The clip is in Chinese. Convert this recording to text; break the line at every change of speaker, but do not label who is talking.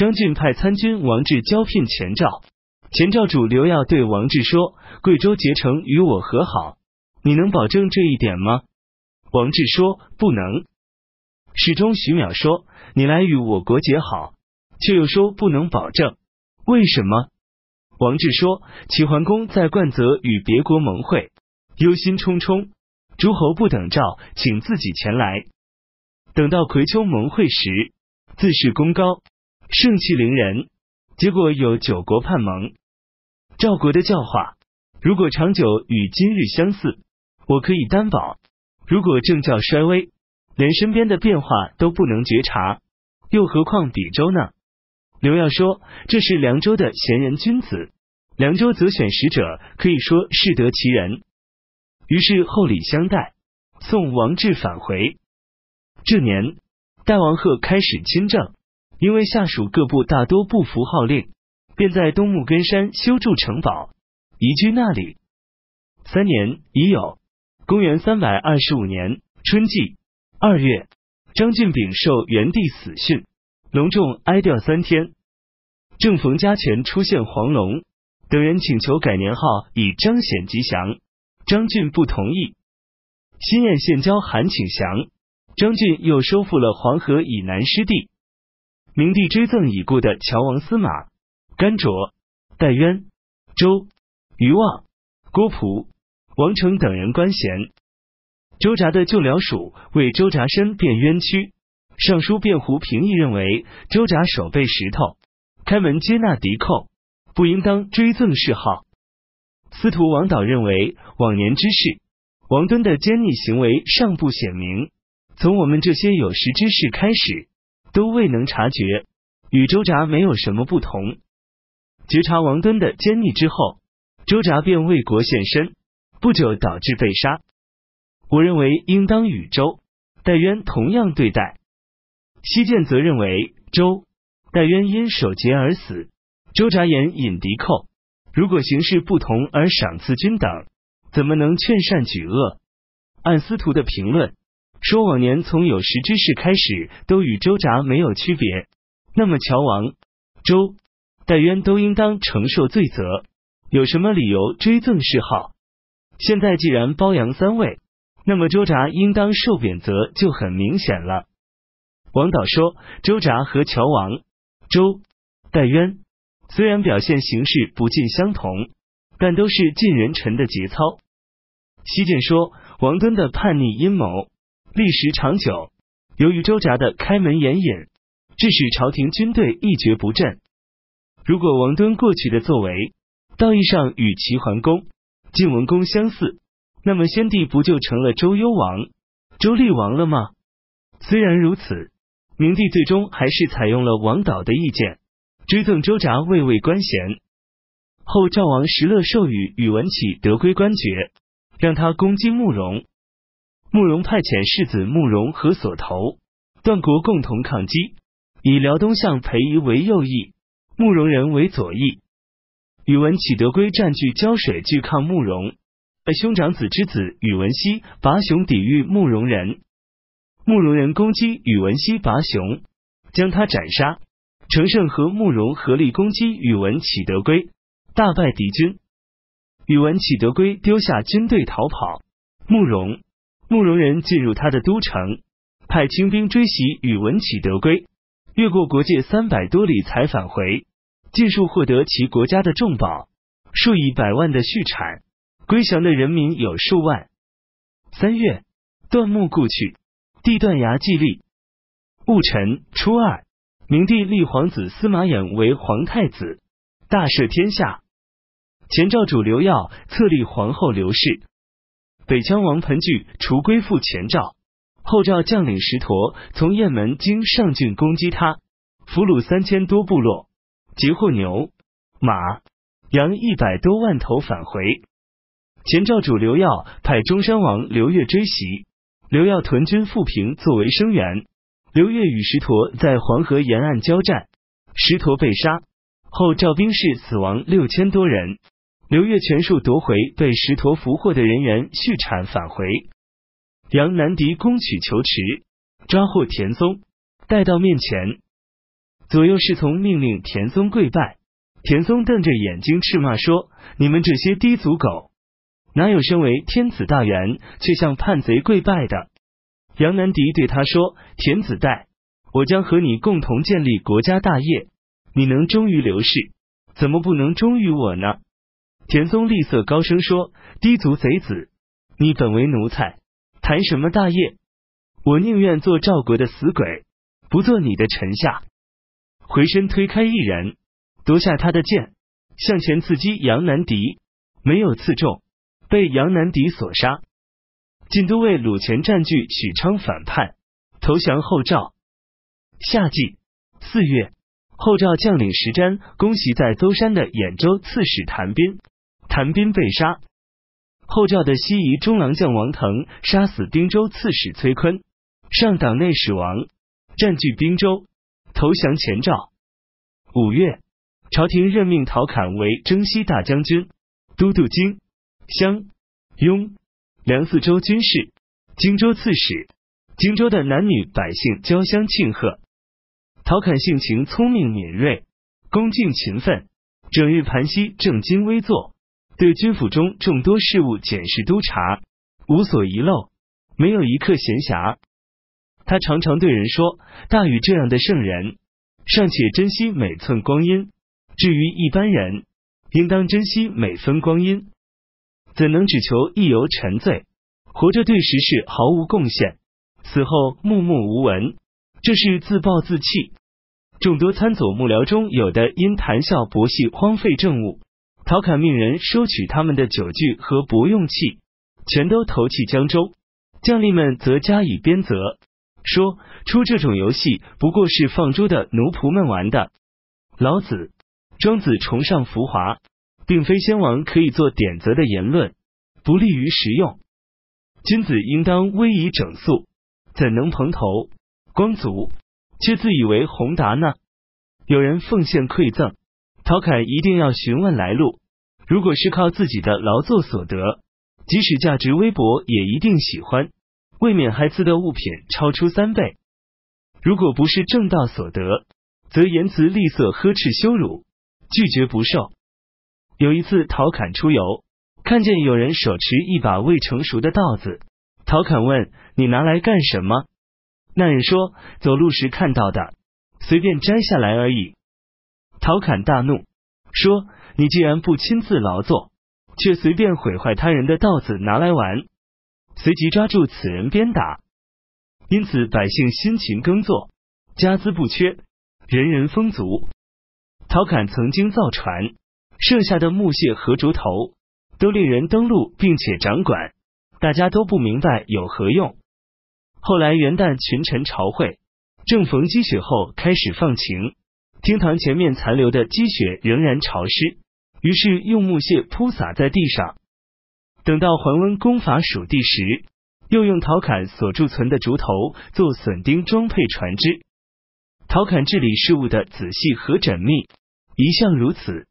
张俊派参军王志交聘前赵，前赵主刘耀对王志说：“贵州结成与我和好，你能保证这一点吗？”王志说：“不能。”史中徐淼说：“你来与我国结好，却又说不能保证，为什么？”王志说：“齐桓公在冠泽与别国盟会，忧心忡忡，诸侯不等诏，请自己前来。等到葵丘盟会时，自恃功高，盛气凌人，结果有九国叛盟。赵国的教化，如果长久与今日相似，我可以担保；如果政教衰微，连身边的变化都不能觉察，又何况比州呢？”刘耀说：“这是凉州的贤人君子，凉州择选使者，可以说适得其人。”于是厚礼相待，送王志返回。这年，代王贺开始亲政，因为下属各部大多不服号令，便在东木根山修筑城堡，移居那里。三年已有，公元三百二十五年春季二月，张俊炳受元帝死讯。隆重哀悼三天，正逢家前出现黄龙等人请求改年号以彰显吉祥，张俊不同意。新燕县交韩请降，张俊又收复了黄河以南失地。明帝追赠已故的乔王司马甘卓、戴渊、周余望、郭璞、王成等人官衔。周札的旧僚属为周札身变冤屈。尚书卞胡平议认为，周札手背石头，开门接纳敌寇，不应当追赠谥号。司徒王导认为，往年之事，王敦的奸逆行为尚不显明，从我们这些有识之士开始，都未能察觉，与周札没有什么不同。觉察王敦的奸逆之后，周札便为国献身，不久导致被杀。我认为，应当与周戴渊同样对待。西涧则认为周戴渊因守节而死，周札言引敌寇，如果形势不同而赏赐均等，怎么能劝善举恶？按司徒的评论说，往年从有识之士开始，都与周札没有区别，那么乔王周戴渊都应当承受罪责，有什么理由追赠谥号？现在既然褒扬三位，那么周札应当受贬责就很明显了。王导说：“周札和乔王周戴渊虽然表现形式不尽相同，但都是尽人臣的节操。”西晋说：“王敦的叛逆阴谋历时长久，由于周札的开门掩引，致使朝廷军队一蹶不振。如果王敦过去的作为道义上与齐桓公、晋文公相似，那么先帝不就成了周幽王、周厉王了吗？虽然如此。”明帝最终还是采用了王导的意见，追赠周札卫尉官衔。后赵王石勒授予宇文启德归官爵，让他攻击慕容。慕容派遣世子慕容和所投段国共同抗击，以辽东相裴仪为右翼，慕容人为左翼。宇文启德归占据胶水拒抗慕容，兄长子之子宇文熙拔雄抵御慕容人。慕容人攻击宇文熙拔雄，将他斩杀。程胜和慕容合力攻击宇文启德归，大败敌军。宇文启德归丢下军队逃跑。慕容慕容人进入他的都城，派清兵追袭宇文启德归，越过国界三百多里才返回，尽数获得其国家的重宝，数以百万的畜产，归降的人民有数万。三月，段木故去。地断崖祭立。戊辰初二，明帝立皇子司马衍为皇太子，大赦天下。前赵主刘耀册立皇后刘氏。北羌王彭踞除归附前赵，后赵将领石佗从雁门经上郡攻击他，俘虏三千多部落，截获牛马羊一百多万头返回。前赵主刘耀派中山王刘越追袭。刘耀屯军富平作为声援，刘越与石佗在黄河沿岸交战，石佗被杀，后赵兵士死亡六千多人。刘越全数夺回被石佗俘获的人员续产返回。杨南敌攻取求池，抓获田松，带到面前。左右侍从命令田松跪拜。田松瞪着眼睛斥骂说：“你们这些低俗狗，哪有身为天子大员却向叛贼跪拜的？”杨南迪对他说：“田子代，我将和你共同建立国家大业，你能忠于刘氏，怎么不能忠于我呢？”田宗厉色高声说：“低俗贼子，你本为奴才，谈什么大业？我宁愿做赵国的死鬼，不做你的臣下。”回身推开一人。夺下他的剑，向前刺击杨南迪，没有刺中，被杨南迪所杀。晋都尉鲁前占据许昌反叛，投降后赵。夏季四月，后赵将领石瞻攻袭在邹山的兖州刺史谭斌，谭斌被杀。后赵的西夷中郎将王腾杀死滨州刺史崔坤，上党内史王，占据滨州，投降前赵。五月。朝廷任命陶侃为征西大将军、都督荆、襄、雍、梁四州军事、荆州刺史。荆州的男女百姓交相庆贺。陶侃性情聪明敏锐，恭敬勤奋，整日盘膝正襟危坐，对军府中众多事务检视督察，无所遗漏，没有一刻闲暇。他常常对人说：“大禹这样的圣人，尚且珍惜每寸光阴。”至于一般人，应当珍惜每分光阴，怎能只求一游沉醉？活着对时事毫无贡献，死后默默无闻，这是自暴自弃。众多参佐幕僚中，有的因谈笑博戏荒废政务，陶侃命人收取他们的酒具和不用器，全都投弃江州。将领们则加以鞭责，说出这种游戏不过是放猪的奴仆们玩的。老子。庄子崇尚浮华，并非先王可以做点则的言论，不利于实用。君子应当威仪整肃，怎能蓬头光足，却自以为宏达呢？有人奉献馈赠，陶侃一定要询问来路。如果是靠自己的劳作所得，即使价值微薄，也一定喜欢，未免还自得物品超出三倍。如果不是正道所得，则言辞吝啬、呵斥、羞辱。拒绝不受。有一次，陶侃出游，看见有人手持一把未成熟的稻子。陶侃问：“你拿来干什么？”那人说：“走路时看到的，随便摘下来而已。”陶侃大怒，说：“你既然不亲自劳作，却随便毁坏他人的稻子拿来玩。”随即抓住此人鞭打。因此，百姓辛勤耕作，家资不缺，人人丰足。陶侃曾经造船，剩下的木屑和竹头都令人登陆并且掌管，大家都不明白有何用。后来元旦群臣朝会，正逢积雪后开始放晴，厅堂前面残留的积雪仍然潮湿，于是用木屑铺洒在地上。等到桓温攻伐蜀地时，又用陶侃所贮存的竹头做笋钉装配船只。陶侃治理事务的仔细和缜密。一向如此。